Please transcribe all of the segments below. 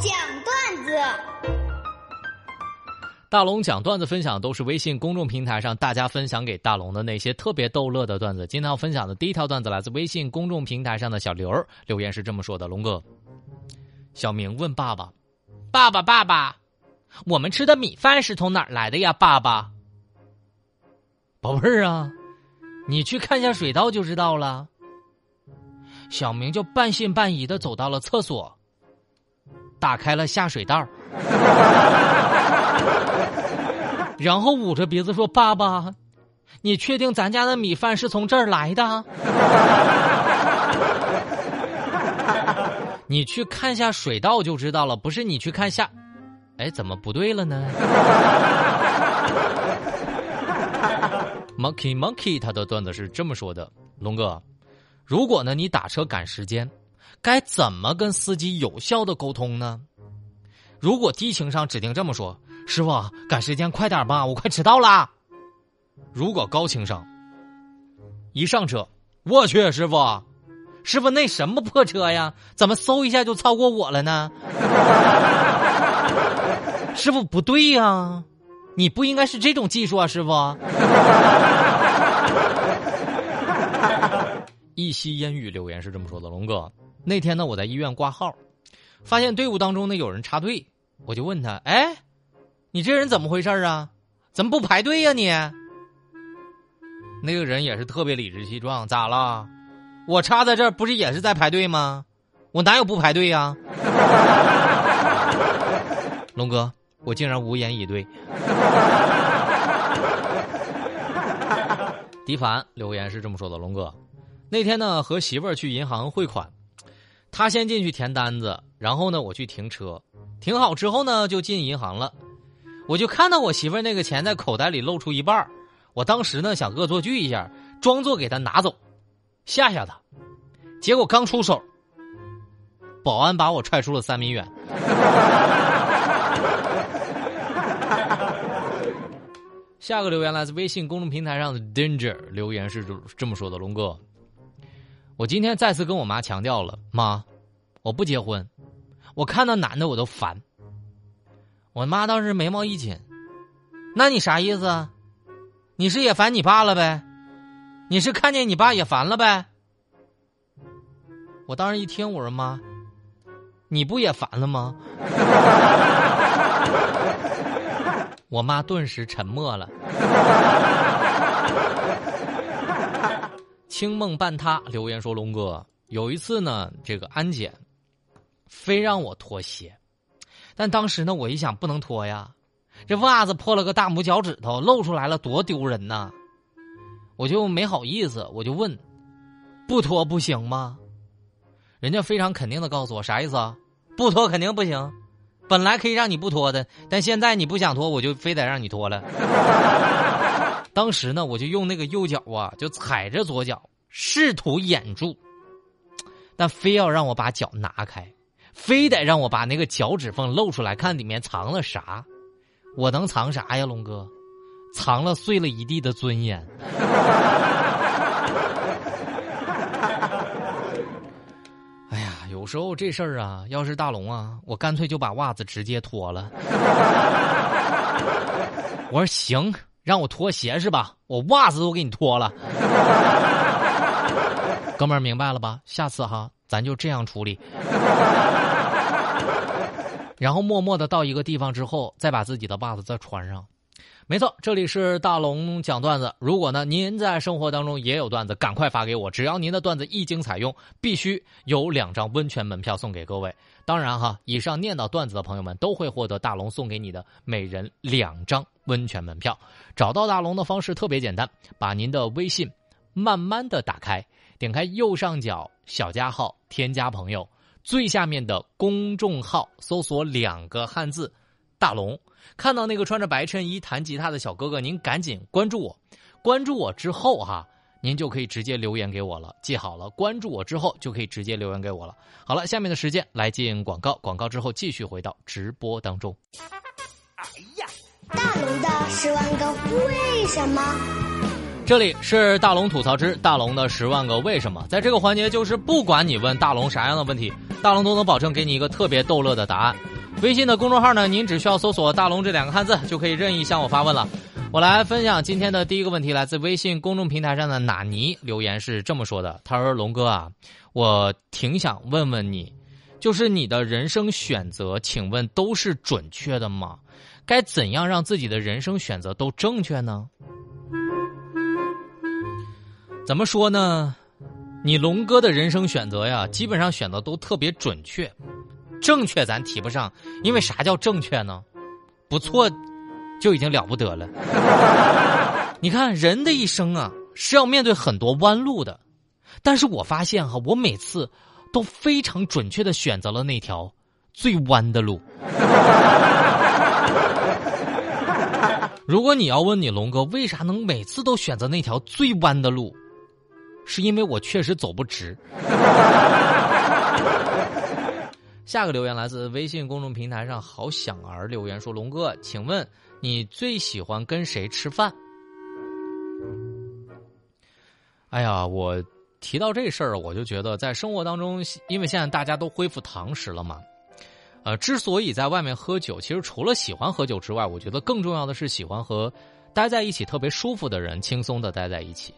讲段子。大龙讲段子分享都是微信公众平台上大家分享给大龙的那些特别逗乐的段子。今天要分享的第一条段子来自微信公众平台上的小刘留言是这么说的：“龙哥，小明问爸爸，爸爸爸爸，我们吃的米饭是从哪儿来的呀？爸爸，宝贝儿啊，你去看一下水稻就知道了。”小明就半信半疑的走到了厕所，打开了下水道，然后捂着鼻子说：“爸爸，你确定咱家的米饭是从这儿来的？你去看下水道就知道了，不是你去看下……哎，怎么不对了呢？”Monkey Monkey 他的段子是这么说的：“龙哥。”如果呢，你打车赶时间，该怎么跟司机有效的沟通呢？如果低情商指定这么说：“师傅，赶时间快点吧，我快迟到啦。”如果高情商，一上车，我去，师傅，师傅那什么破车呀？怎么嗖一下就超过我了呢？师傅不对呀，你不应该是这种技术啊，师傅。一吸烟雨留言是这么说的：“龙哥，那天呢，我在医院挂号，发现队伍当中呢有人插队，我就问他：‘哎，你这人怎么回事啊？怎么不排队呀你？’那个人也是特别理直气壮，咋了？我插在这儿不是也是在排队吗？我哪有不排队呀？龙哥，我竟然无言以对。迪凡留言是这么说的：龙哥。”那天呢，和媳妇儿去银行汇款，他先进去填单子，然后呢，我去停车，停好之后呢，就进银行了。我就看到我媳妇那个钱在口袋里露出一半我当时呢想恶作剧一下，装作给他拿走，吓吓他。结果刚出手，保安把我踹出了三米远。下个留言来自微信公众平台上的 Danger 留言是这么说的：“龙哥。”我今天再次跟我妈强调了，妈，我不结婚，我看到男的我都烦。我妈当时眉毛一紧，那你啥意思？你是也烦你爸了呗？你是看见你爸也烦了呗？我当时一听，我说妈，你不也烦了吗？我妈顿时沉默了。清梦半塌留言说：“龙哥，有一次呢，这个安检，非让我脱鞋，但当时呢，我一想不能脱呀，这袜子破了个大拇脚趾头，露出来了，多丢人呐！我就没好意思，我就问，不脱不行吗？人家非常肯定的告诉我，啥意思啊？不脱肯定不行，本来可以让你不脱的，但现在你不想脱，我就非得让你脱了。”当时呢，我就用那个右脚啊，就踩着左脚，试图掩住，但非要让我把脚拿开，非得让我把那个脚趾缝露出来，看里面藏了啥。我能藏啥呀，龙哥？藏了碎了一地的尊严。哎呀，有时候这事儿啊，要是大龙啊，我干脆就把袜子直接脱了。我说行。让我脱鞋是吧？我袜子都给你脱了，哥们儿明白了吧？下次哈，咱就这样处理。然后默默的到一个地方之后，再把自己的袜子再穿上。没错，这里是大龙讲段子。如果呢您在生活当中也有段子，赶快发给我。只要您的段子一经采用，必须有两张温泉门票送给各位。当然哈，以上念到段子的朋友们都会获得大龙送给你的每人两张。温泉门票，找到大龙的方式特别简单，把您的微信慢慢的打开，点开右上角小加号，添加朋友，最下面的公众号搜索两个汉字“大龙”，看到那个穿着白衬衣弹吉他的小哥哥，您赶紧关注我，关注我之后哈，您就可以直接留言给我了。记好了，关注我之后就可以直接留言给我了。好了，下面的时间来进广告，广告之后继续回到直播当中。哎呀大龙的十万个为什么。这里是大龙吐槽之大龙的十万个为什么，在这个环节，就是不管你问大龙啥样的问题，大龙都能保证给你一个特别逗乐的答案。微信的公众号呢，您只需要搜索“大龙”这两个汉字，就可以任意向我发问了。我来分享今天的第一个问题，来自微信公众平台上的纳尼留言是这么说的：“他说龙哥啊，我挺想问问你，就是你的人生选择，请问都是准确的吗？该怎样让自己的人生选择都正确呢？”怎么说呢？你龙哥的人生选择呀，基本上选择都特别准确，正确咱提不上，因为啥叫正确呢？不错，就已经了不得了。你看人的一生啊，是要面对很多弯路的，但是我发现哈，我每次都非常准确的选择了那条最弯的路。如果你要问你龙哥为啥能每次都选择那条最弯的路？是因为我确实走不直。下个留言来自微信公众平台上好想儿留言说：“龙哥，请问你最喜欢跟谁吃饭？”哎呀，我提到这事儿，我就觉得在生活当中，因为现在大家都恢复堂食了嘛，呃，之所以在外面喝酒，其实除了喜欢喝酒之外，我觉得更重要的是喜欢和待在一起特别舒服的人，轻松的待在一起。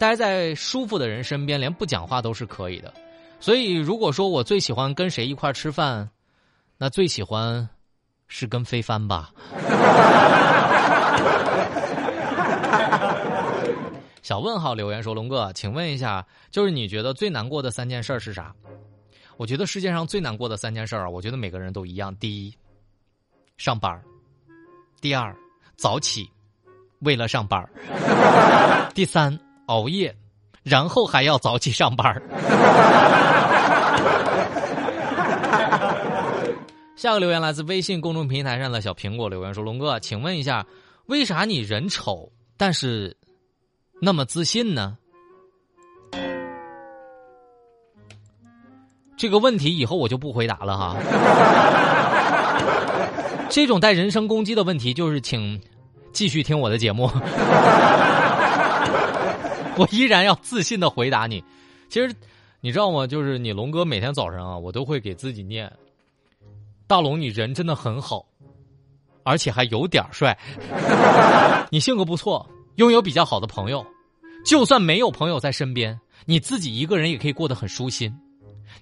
待在舒服的人身边，连不讲话都是可以的。所以，如果说我最喜欢跟谁一块吃饭，那最喜欢是跟飞帆吧。小问号留言说：“龙哥，请问一下，就是你觉得最难过的三件事是啥？”我觉得世界上最难过的三件事啊，我觉得每个人都一样。第一，上班；第二，早起，为了上班；第三。熬夜，然后还要早起上班 下个留言来自微信公众平台上的小苹果留言说：“龙哥，请问一下，为啥你人丑但是那么自信呢？”这个问题以后我就不回答了哈。这种带人身攻击的问题，就是请继续听我的节目。我依然要自信的回答你。其实，你知道吗？就是你龙哥每天早上啊，我都会给自己念：“大龙，你人真的很好，而且还有点帅。你性格不错，拥有比较好的朋友。就算没有朋友在身边，你自己一个人也可以过得很舒心。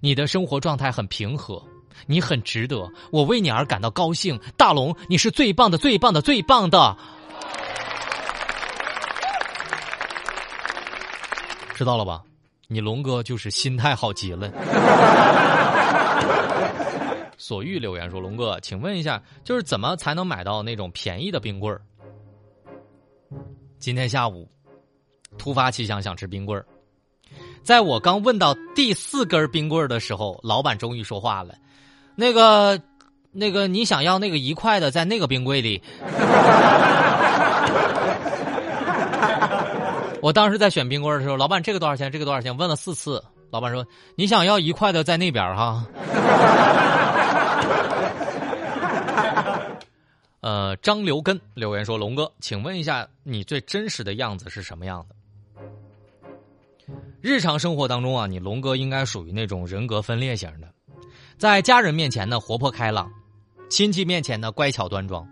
你的生活状态很平和，你很值得，我为你而感到高兴。大龙，你是最棒的，最棒的，最棒的。”知道了吧？你龙哥就是心态好极了。所欲留言说：“龙哥，请问一下，就是怎么才能买到那种便宜的冰棍儿？”今天下午突发奇想，想吃冰棍儿。在我刚问到第四根冰棍儿的时候，老板终于说话了：“那个，那个，你想要那个一块的，在那个冰柜里。”我当时在选冰棍的时候，老板这个多少钱？这个多少钱？问了四次，老板说：“你想要一块的，在那边哈。”呃，张留根留言说：“龙哥，请问一下，你最真实的样子是什么样的？日常生活当中啊，你龙哥应该属于那种人格分裂型的，在家人面前呢活泼开朗，亲戚面前呢乖巧端庄，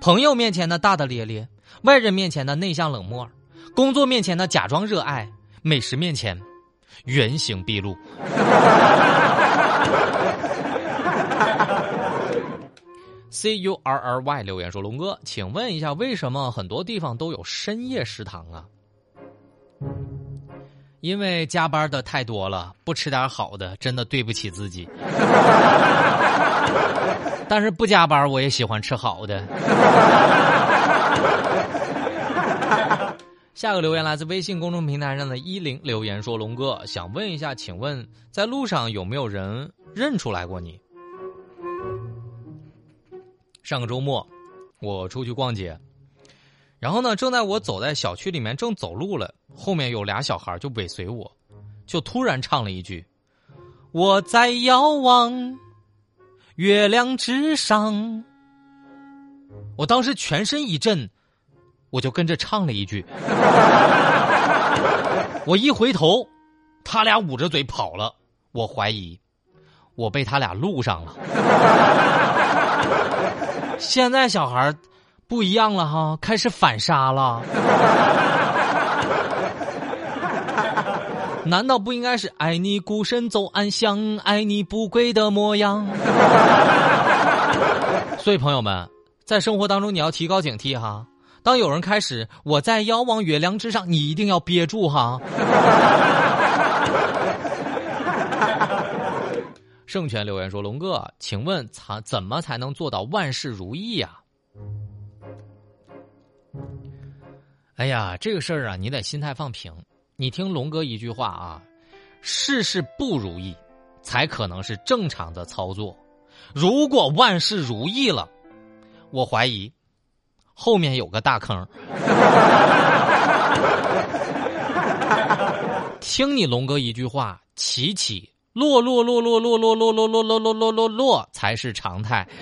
朋友面前呢大大咧咧，外人面前呢内向冷漠。”工作面前呢，假装热爱；美食面前，原形毕露。C U R R Y 留言说：“龙哥，请问一下，为什么很多地方都有深夜食堂啊？”因为加班的太多了，不吃点好的，真的对不起自己。但是不加班，我也喜欢吃好的。下个留言来自微信公众平台上的一零留言说：“龙哥想问一下，请问在路上有没有人认出来过你？上个周末我出去逛街，然后呢，正在我走在小区里面正走路了，后面有俩小孩就尾随我，就突然唱了一句：我在遥望月亮之上。我当时全身一震。”我就跟着唱了一句。我一回头，他俩捂着嘴跑了。我怀疑我被他俩录上了。现在小孩不一样了哈，开始反杀了。难道不应该是爱你孤身走暗巷，爱你不跪的模样？所以朋友们，在生活当中你要提高警惕哈。当有人开始我在遥望月亮之上，你一定要憋住哈。圣泉留言说：“龙哥，请问才怎么才能做到万事如意呀？”哎呀，这个事儿啊，你得心态放平。你听龙哥一句话啊，事事不如意，才可能是正常的操作。如果万事如意了，我怀疑后面有个大坑。听你龙哥一句话，起起落落落落落落落落落落落落落落才是常态。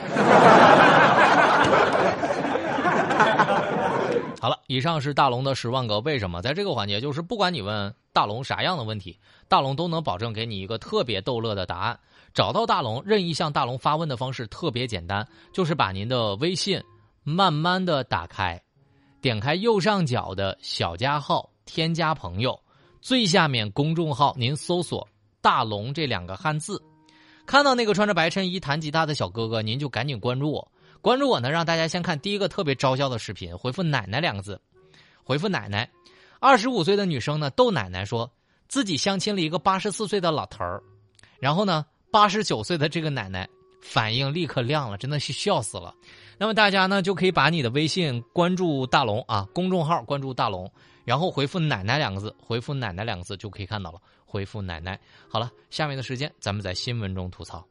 好了，以上是大龙的十万个为什么。在这个环节，就是不管你问大龙啥样的问题，大龙都能保证给你一个特别逗乐的答案。找到大龙，任意向大龙发问的方式特别简单，就是把您的微信慢慢的打开，点开右上角的小加号，添加朋友，最下面公众号您搜索“大龙”这两个汉字，看到那个穿着白衬衣弹吉他的小哥哥，您就赶紧关注我。关注我呢，让大家先看第一个特别招笑的视频，回复“奶奶”两个字，回复“奶奶”。二十五岁的女生呢逗奶奶说自己相亲了一个八十四岁的老头儿，然后呢八十九岁的这个奶奶反应立刻亮了，真的是笑死了。那么大家呢就可以把你的微信关注大龙啊，公众号关注大龙，然后回复“奶奶”两个字，回复“奶奶”两个字就可以看到了。回复“奶奶”。好了，下面的时间咱们在新闻中吐槽。